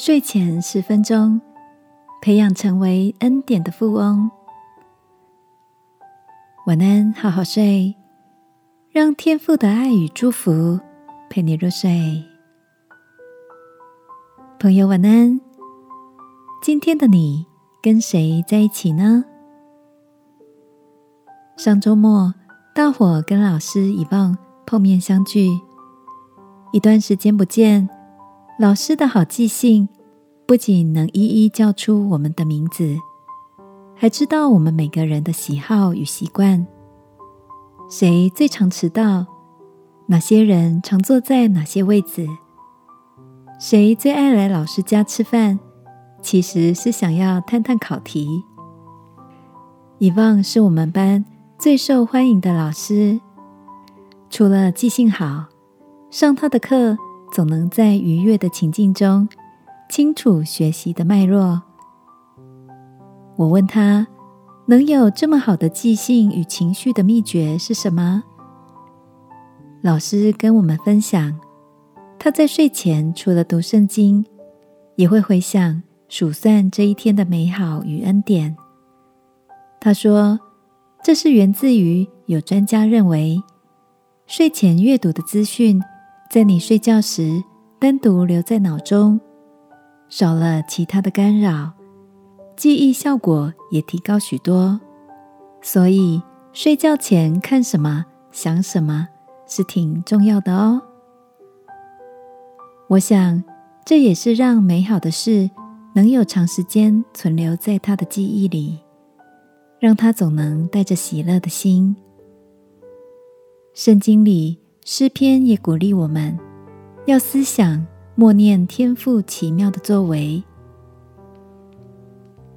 睡前十分钟，培养成为恩典的富翁。晚安，好好睡，让天父的爱与祝福陪你入睡。朋友，晚安。今天的你跟谁在一起呢？上周末，大伙跟老师以望碰面相聚，一段时间不见。老师的好记性，不仅能一一叫出我们的名字，还知道我们每个人的喜好与习惯。谁最常迟到？哪些人常坐在哪些位子？谁最爱来老师家吃饭？其实是想要探探考题。以望是我们班最受欢迎的老师，除了记性好，上他的课。总能在愉悦的情境中清楚学习的脉络。我问他，能有这么好的记性与情绪的秘诀是什么？老师跟我们分享，他在睡前除了读圣经，也会回想数算这一天的美好与恩典。他说，这是源自于有专家认为，睡前阅读的资讯。在你睡觉时，单独留在脑中，少了其他的干扰，记忆效果也提高许多。所以睡觉前看什么、想什么是挺重要的哦。我想这也是让美好的事能有长时间存留在他的记忆里，让他总能带着喜乐的心。圣经里。诗篇也鼓励我们，要思想默念天父奇妙的作为。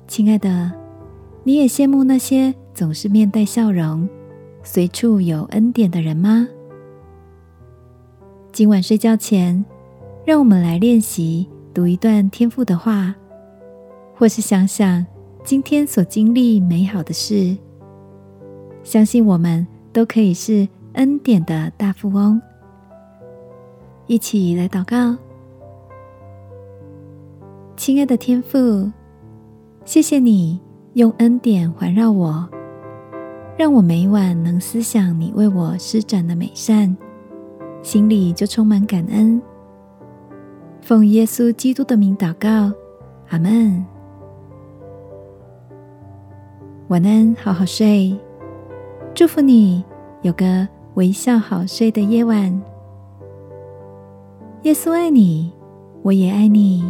亲爱的，你也羡慕那些总是面带笑容、随处有恩典的人吗？今晚睡觉前，让我们来练习读一段天父的话，或是想想今天所经历美好的事。相信我们都可以是。恩典的大富翁，一起来祷告。亲爱的天父，谢谢你用恩典环绕我，让我每晚能思想你为我施展的美善，心里就充满感恩。奉耶稣基督的名祷告，阿门。晚安，好好睡，祝福你有个。微笑好睡的夜晚，耶稣爱你，我也爱你。